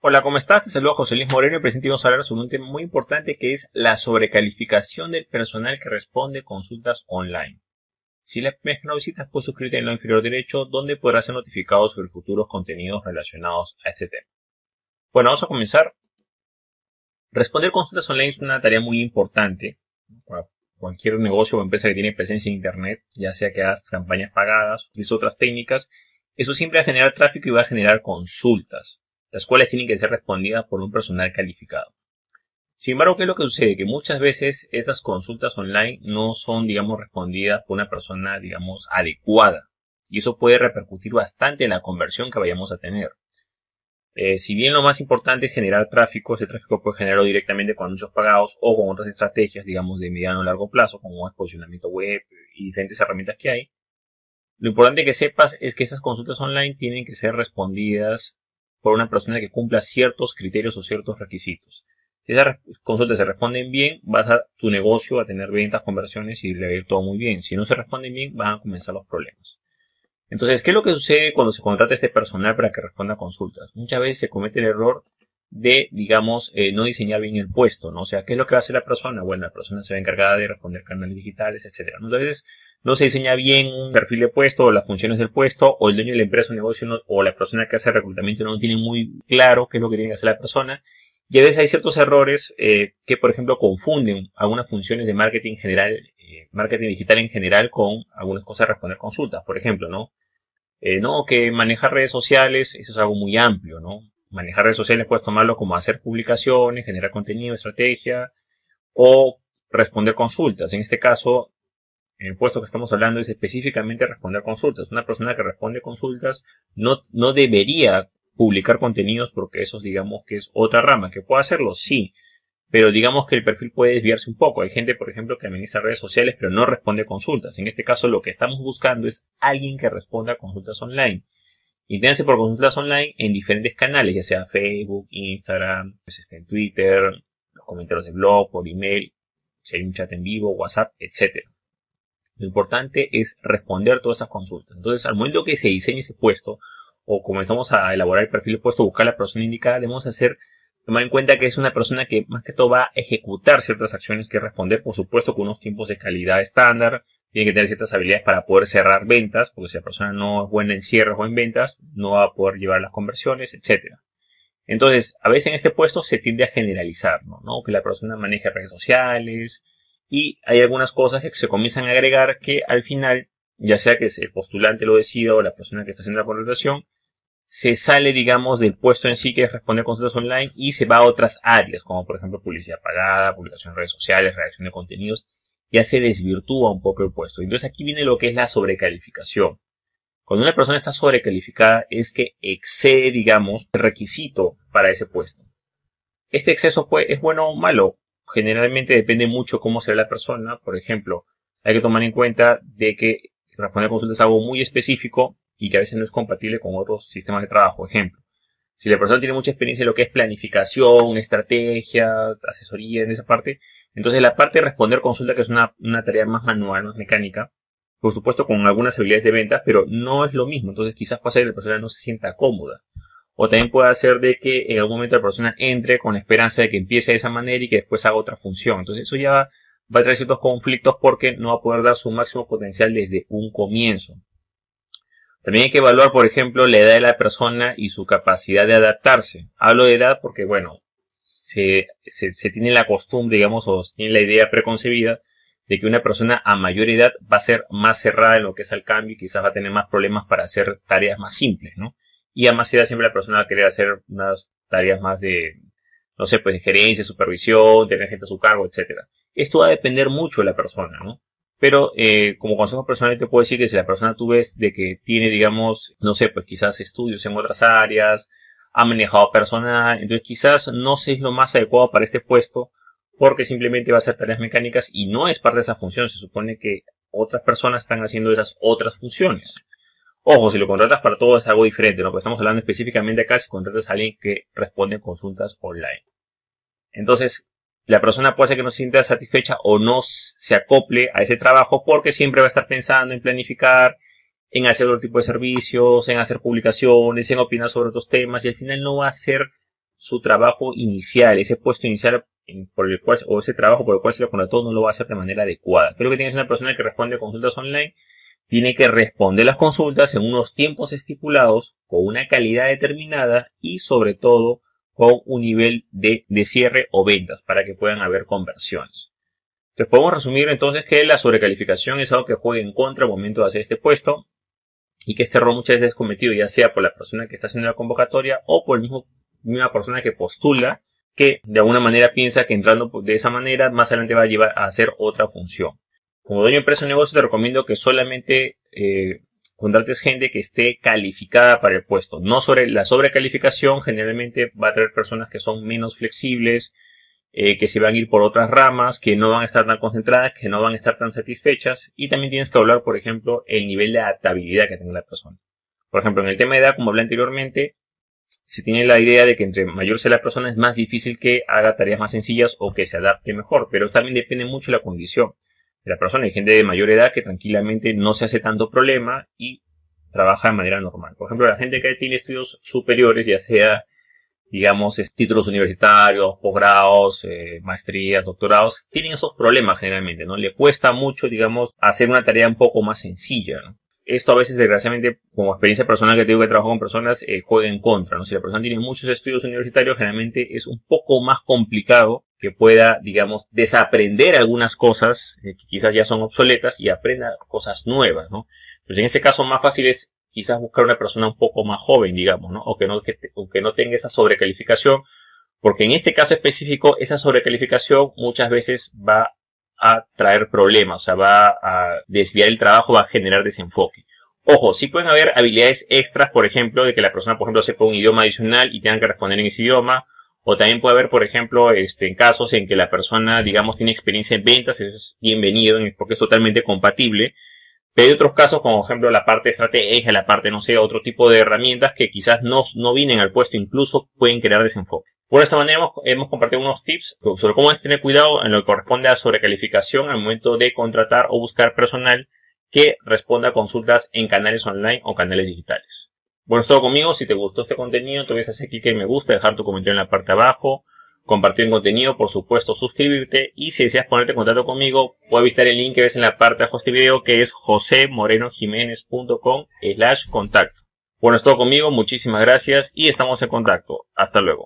Hola, ¿cómo estás? Te saludo José Luis Moreno y presente vamos a hablar sobre un tema muy importante que es la sobrecalificación del personal que responde consultas online. Si la que no visitas, puedes suscribirte en lo inferior derecho, donde podrás ser notificado sobre futuros contenidos relacionados a este tema. Bueno, vamos a comenzar. Responder consultas online es una tarea muy importante para cualquier negocio o empresa que tiene presencia en Internet, ya sea que hagas campañas pagadas, utilices otras técnicas. Eso siempre va a generar tráfico y va a generar consultas las cuales tienen que ser respondidas por un personal calificado. Sin embargo, ¿qué es lo que sucede? Que muchas veces estas consultas online no son, digamos, respondidas por una persona, digamos, adecuada. Y eso puede repercutir bastante en la conversión que vayamos a tener. Eh, si bien lo más importante es generar tráfico, ese tráfico puede generarlo directamente con anuncios pagados o con otras estrategias, digamos, de mediano o largo plazo, como el posicionamiento web y diferentes herramientas que hay. Lo importante que sepas es que esas consultas online tienen que ser respondidas por una persona que cumpla ciertos criterios o ciertos requisitos. Si esas consultas se responden bien, vas a tu negocio a tener ventas, conversiones y le va a ir todo muy bien. Si no se responden bien, van a comenzar los problemas. Entonces, ¿qué es lo que sucede cuando se contrata este personal para que responda a consultas? Muchas veces se comete el error de, digamos, eh, no diseñar bien el puesto, ¿no? O sea, ¿qué es lo que va a hacer la persona? Bueno, la persona se va encargada de responder canales digitales, etcétera. Entonces, no se diseña bien un perfil de puesto o las funciones del puesto o el dueño de la empresa o negocio o la persona que hace reclutamiento no tiene muy claro qué es lo que tiene que hacer la persona. Y a veces hay ciertos errores eh, que, por ejemplo, confunden algunas funciones de marketing general, eh, marketing digital en general con algunas cosas de responder consultas. Por ejemplo, ¿no? Eh, no, que manejar redes sociales, eso es algo muy amplio, ¿no? Manejar redes sociales puedes tomarlo como hacer publicaciones, generar contenido, estrategia o responder consultas. En este caso, el puesto que estamos hablando es específicamente responder consultas. Una persona que responde consultas no, no debería publicar contenidos porque eso digamos que es otra rama. ¿Que puede hacerlo? Sí. Pero digamos que el perfil puede desviarse un poco. Hay gente, por ejemplo, que administra redes sociales pero no responde consultas. En este caso lo que estamos buscando es alguien que responda a consultas online. Inténse por consultas online en diferentes canales, ya sea Facebook, Instagram, pues este, en Twitter, los comentarios de blog, por email, si hay un chat en vivo, WhatsApp, etcétera. Lo importante es responder todas esas consultas. Entonces, al momento que se diseñe ese puesto, o comenzamos a elaborar el perfil de puesto, buscar la persona indicada, debemos hacer, tomar en cuenta que es una persona que más que todo va a ejecutar ciertas acciones que responder, por supuesto, con unos tiempos de calidad estándar, tiene que tener ciertas habilidades para poder cerrar ventas, porque si la persona no es buena en cierres o en ventas, no va a poder llevar las conversiones, etcétera. Entonces, a veces en este puesto se tiende a generalizar, ¿no? Que la persona maneje redes sociales, y hay algunas cosas que se comienzan a agregar que al final, ya sea que el postulante lo decida o la persona que está haciendo la contratación, se sale, digamos, del puesto en sí que es responder consultas online y se va a otras áreas, como por ejemplo publicidad pagada, publicación en redes sociales, redacción de contenidos, ya se desvirtúa un poco el puesto. Entonces aquí viene lo que es la sobrecalificación. Cuando una persona está sobrecalificada es que excede, digamos, el requisito para ese puesto. Este exceso es bueno o malo generalmente depende mucho cómo sea la persona. Por ejemplo, hay que tomar en cuenta de que responder consultas es algo muy específico y que a veces no es compatible con otros sistemas de trabajo. Ejemplo, si la persona tiene mucha experiencia en lo que es planificación, estrategia, asesoría en esa parte, entonces la parte de responder consulta, que es una, una tarea más manual, más mecánica, por supuesto con algunas habilidades de ventas, pero no es lo mismo. Entonces quizás pasa que la persona no se sienta cómoda. O también puede hacer de que en algún momento la persona entre con la esperanza de que empiece de esa manera y que después haga otra función. Entonces eso ya va, a traer ciertos conflictos porque no va a poder dar su máximo potencial desde un comienzo. También hay que evaluar, por ejemplo, la edad de la persona y su capacidad de adaptarse. Hablo de edad porque, bueno, se, se, se tiene la costumbre, digamos, o se tiene la idea preconcebida de que una persona a mayor edad va a ser más cerrada en lo que es al cambio y quizás va a tener más problemas para hacer tareas más simples, ¿no? Y a más edad siempre la persona va a querer hacer unas tareas más de, no sé, pues de gerencia, supervisión, tener gente a su cargo, etcétera. Esto va a depender mucho de la persona, ¿no? Pero eh, como consejo personal te puedo decir que si la persona tú ves de que tiene, digamos, no sé, pues quizás estudios en otras áreas, ha manejado personal, entonces quizás no sé es lo más adecuado para este puesto, porque simplemente va a hacer tareas mecánicas y no es parte de esa función. Se supone que otras personas están haciendo esas otras funciones. Ojo, si lo contratas para todo es algo diferente, ¿no? Porque estamos hablando específicamente acá si contratas a alguien que responde consultas online. Entonces, la persona puede ser que no se sienta satisfecha o no se acople a ese trabajo porque siempre va a estar pensando en planificar, en hacer otro tipo de servicios, en hacer publicaciones, en opinar sobre otros temas y al final no va a ser su trabajo inicial, ese puesto inicial por el cual, o ese trabajo por el cual se lo contrató no lo va a hacer de manera adecuada. Creo que tienes una persona que responde consultas online, tiene que responder las consultas en unos tiempos estipulados, con una calidad determinada y sobre todo con un nivel de, de cierre o ventas para que puedan haber conversiones. Entonces podemos resumir entonces que la sobrecalificación es algo que juega en contra al momento de hacer este puesto y que este error muchas veces es cometido ya sea por la persona que está haciendo la convocatoria o por el mismo misma persona que postula que de alguna manera piensa que entrando de esa manera más adelante va a llevar a hacer otra función. Como dueño de empresa o negocio te recomiendo que solamente eh, contrates gente que esté calificada para el puesto. No sobre la sobrecalificación generalmente va a traer personas que son menos flexibles, eh, que se van a ir por otras ramas, que no van a estar tan concentradas, que no van a estar tan satisfechas. Y también tienes que hablar, por ejemplo, el nivel de adaptabilidad que tenga la persona. Por ejemplo, en el tema de edad, como hablé anteriormente, se tiene la idea de que entre mayor sea la persona es más difícil que haga tareas más sencillas o que se adapte mejor, pero también depende mucho de la condición de la persona. Hay gente de mayor edad que tranquilamente no se hace tanto problema y trabaja de manera normal. Por ejemplo, la gente que tiene estudios superiores, ya sea, digamos, títulos universitarios, posgrados, eh, maestrías, doctorados, tienen esos problemas generalmente, ¿no? Le cuesta mucho, digamos, hacer una tarea un poco más sencilla, ¿no? esto a veces, desgraciadamente, como experiencia personal que tengo que trabajar con personas, eh, juega en contra, ¿no? Si la persona tiene muchos estudios universitarios, generalmente es un poco más complicado que pueda, digamos, desaprender algunas cosas eh, que quizás ya son obsoletas y aprenda cosas nuevas, ¿no? Pues en ese caso más fácil es quizás buscar una persona un poco más joven, digamos, ¿no? O que no, que, que no tenga esa sobrecalificación, porque en este caso específico, esa sobrecalificación muchas veces va a traer problemas, o sea, va a desviar el trabajo, va a generar desenfoque. Ojo, sí pueden haber habilidades extras, por ejemplo, de que la persona, por ejemplo, sepa un idioma adicional y tenga que responder en ese idioma. O también puede haber, por ejemplo, este, en casos en que la persona, digamos, tiene experiencia en ventas, es bienvenido porque es totalmente compatible. Pero hay otros casos, como por ejemplo la parte estrategia, la parte, no sé, otro tipo de herramientas que quizás no, no vienen al puesto, incluso pueden crear desenfoque. Por esta manera hemos, compartido unos tips sobre cómo es tener cuidado en lo que corresponde a sobrecalificación al momento de contratar o buscar personal que responda a consultas en canales online o canales digitales. Bueno, es todo conmigo. Si te gustó este contenido, te puedes hacer clic en me gusta, dejar tu comentario en la parte de abajo, compartir el contenido, por supuesto, suscribirte y si deseas ponerte en contacto conmigo, puedes visitar el link que ves en la parte de abajo de este video que es josemorenojiménez.com slash contacto. Bueno, es todo conmigo. Muchísimas gracias y estamos en contacto. Hasta luego.